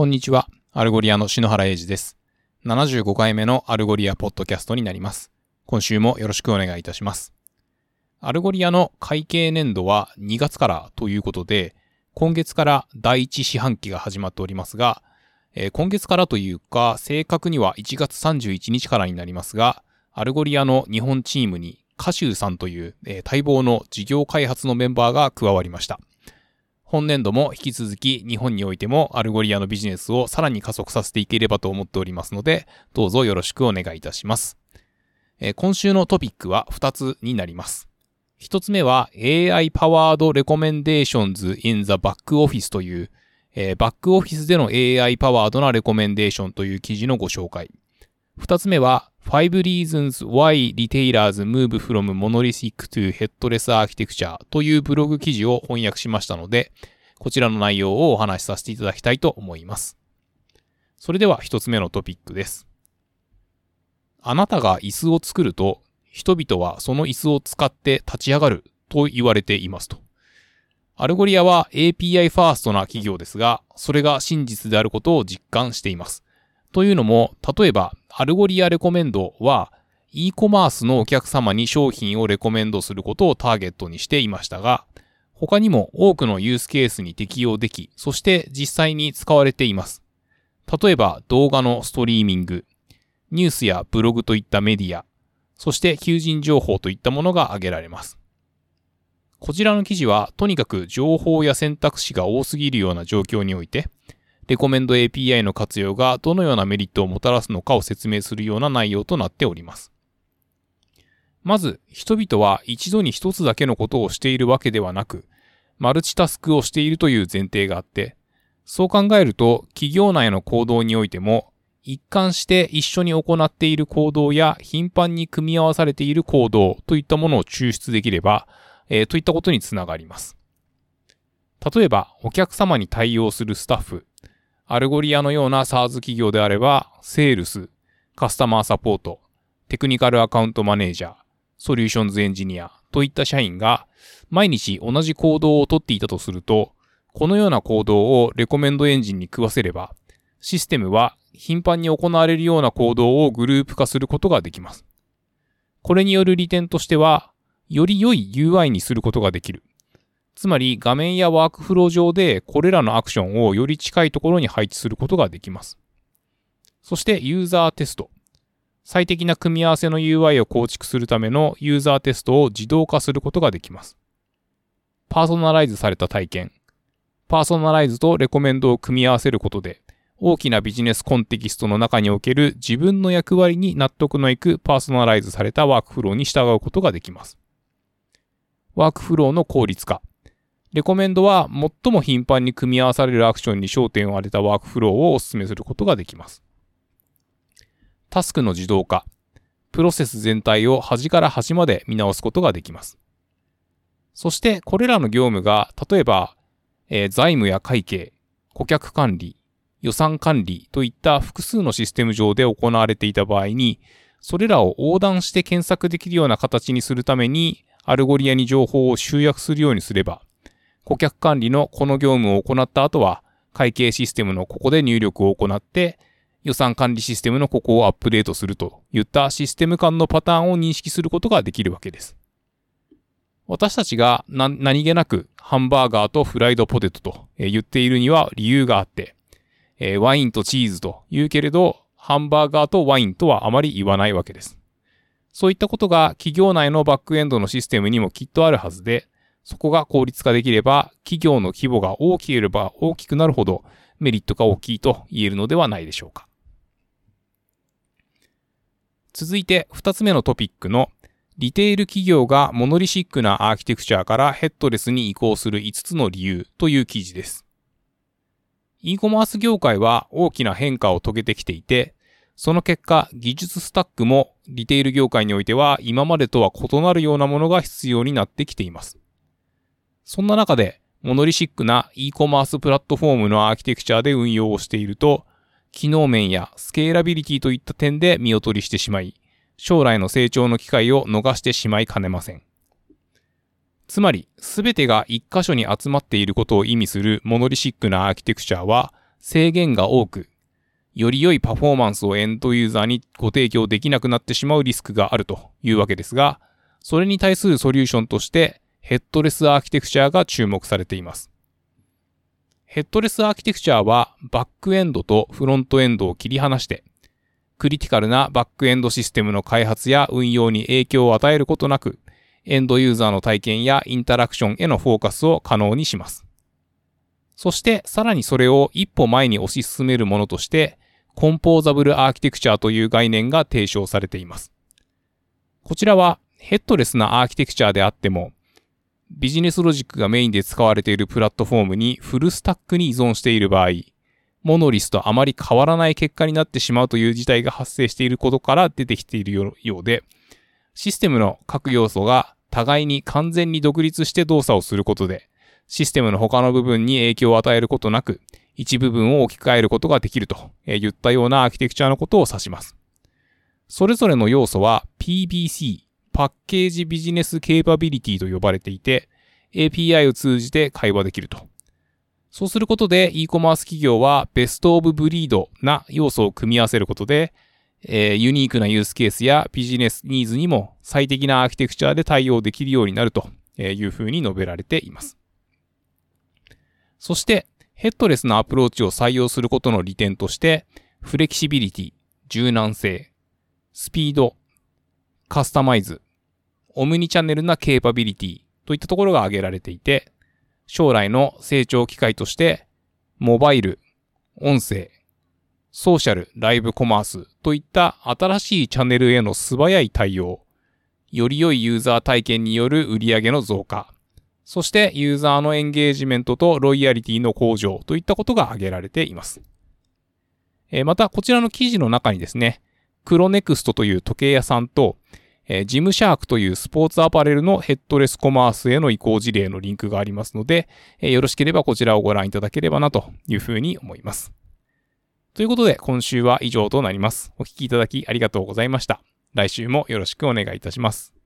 こんにちは。アルゴリアの篠原英二です。75回目のアルゴリアポッドキャストになります。今週もよろしくお願いいたします。アルゴリアの会計年度は2月からということで、今月から第1四半期が始まっておりますが、えー今月からというか、正確には1月31日からになりますが、アルゴリアの日本チームにカシューさんという、えー待望の事業開発のメンバーが加わりました。本年度も引き続き日本においてもアルゴリアのビジネスをさらに加速させていければと思っておりますので、どうぞよろしくお願いいたします。えー今週のトピックは2つになります。1つ目は AI Powered Recommendations in the Back Office という、えーバックオフィスでの AI パワードなレコメンデーションという記事のご紹介。2つ目は5 Reasons Why Retailers Move from Monolithic to Headless Architecture というブログ記事を翻訳しましたので、こちらの内容をお話しさせていただきたいと思います。それでは1つ目のトピックです。あなたが椅子を作ると、人々はその椅子を使って立ち上がると言われていますと。アルゴリアは API ファーストな企業ですが、それが真実であることを実感しています。というのも、例えば、アルゴリアレコメンドは、e コマースのお客様に商品をレコメンドすることをターゲットにしていましたが、他にも多くのユースケースに適用でき、そして実際に使われています。例えば、動画のストリーミング、ニュースやブログといったメディア、そして求人情報といったものが挙げられます。こちらの記事は、とにかく情報や選択肢が多すぎるような状況において、レコメンド API の活用がどのようなメリットをもたらすのかを説明するような内容となっております。まず、人々は一度に一つだけのことをしているわけではなく、マルチタスクをしているという前提があって、そう考えると、企業内の行動においても、一貫して一緒に行っている行動や頻繁に組み合わされている行動といったものを抽出できれば、えーといったことにつながります。例えば、お客様に対応するスタッフ、アルゴリアのような SaaS 企業であれば、セールス、カスタマーサポート、テクニカルアカウントマネージャー、ソリューションズエンジニアといった社員が、毎日同じ行動をとっていたとすると、このような行動をレコメンドエンジンに食わせれば、システムは頻繁に行われるような行動をグループ化することができます。これによる利点としては、より良い UI にすることができる。つまり画面やワークフロー上でこれらのアクションをより近いところに配置することができます。そしてユーザーテスト。最適な組み合わせの UI を構築するためのユーザーテストを自動化することができます。パーソナライズされた体験。パーソナライズとレコメンドを組み合わせることで、大きなビジネスコンテキストの中における自分の役割に納得のいくパーソナライズされたワークフローに従うことができます。ワークフローの効率化。レコメンドは最も頻繁に組み合わされるアクションに焦点を当てたワークフローをお勧めすることができます。タスクの自動化。プロセス全体を端から端まで見直すことができます。そしてこれらの業務が例えば、えー財務や会計、顧客管理、予算管理といった複数のシステム上で行われていた場合に、それらを横断して検索できるような形にするために、アルゴリアに情報を集約するようにすれば、顧客管理のこの業務を行った後は、会計システムのここで入力を行って、予算管理システムのここをアップデートするといったシステム間のパターンを認識することができるわけです。私たちが何気なくハンバーガーとフライドポテトと言っているには理由があって、えワインとチーズと言うけれど、ハンバーガーとワインとはあまり言わないわけです。そういったことが企業内のバックエンドのシステムにもきっとあるはずで、そこが効率化できれば、企業の規模が大きければ大きくなるほどメリットが大きいと言えるのではないでしょうか。続いて二つ目のトピックのリテール企業がモノリシックなアーキテクチャからヘッドレスに移行する5つの理由という記事です。e コマース業界は大きな変化を遂げてきていて、その結果、技術スタックもリテール業界においては今までとは異なるようなものが必要になってきています。そんな中で、モノリシックな e コマースプラットフォームのアーキテクチャで運用をしていると、機能面やスケーラビリティといった点で見劣りしてしまい、将来の成長の機会を逃してしまいかねません。つまり、すべてが一箇所に集まっていることを意味するモノリシックなアーキテクチャは、制限が多く、より良いパフォーマンスをエンドユーザーにご提供できなくなってしまうリスクがあるというわけですが、それに対するソリューションとしてヘッドレスアーキテクチャが注目されています。ヘッドレスアーキテクチャはバックエンドとフロントエンドを切り離して、クリティカルなバックエンドシステムの開発や運用に影響を与えることなく、エンドユーザーの体験やインタラクションへのフォーカスを可能にします。そしてさらにそれを一歩前に推し進めるものとして、コンポーザブルアーキテクチャという概念が提唱されています。こちらはヘッドレスなアーキテクチャであっても、ビジネスロジックがメインで使われているプラットフォームにフルスタックに依存している場合、モノリスとあまり変わらない結果になってしまうという事態が発生していることから出てきているようで、システムの各要素が互いに完全に独立して動作をすることで、システムの他の部分に影響を与えることなく、一部分を置き換えることができると言ったようなアーキテクチャのことを指します。それぞれの要素は PBC、パッケージビジネスケーパビリティと呼ばれていて、API を通じて会話できると。そうすることで e コマース企業はベストオブブリードな要素を組み合わせることで、えー、ユニークなユースケースやビジネスニーズにも最適なアーキテクチャで対応できるようになるというふうに述べられています。そして、ヘッドレスなアプローチを採用することの利点として、フレキシビリティ、柔軟性、スピード、カスタマイズ、オムニチャンネルなケーパビリティといったところが挙げられていて、将来の成長機会として、モバイル、音声、ソーシャル、ライブコマースといった新しいチャンネルへの素早い対応、より良いユーザー体験による売上の増加、そしてユーザーのエンゲージメントとロイヤリティの向上といったことが挙げられています。また、こちらの記事の中にですね、クロネクストという時計屋さんと、えー、ジムシャークというスポーツアパレルのヘッドレスコマースへの移行事例のリンクがありますので、えー、よろしければこちらをご覧いただければなというふうに思います。ということで、今週は以上となります。お聴きいただきありがとうございました。来週もよろしくお願いいたします。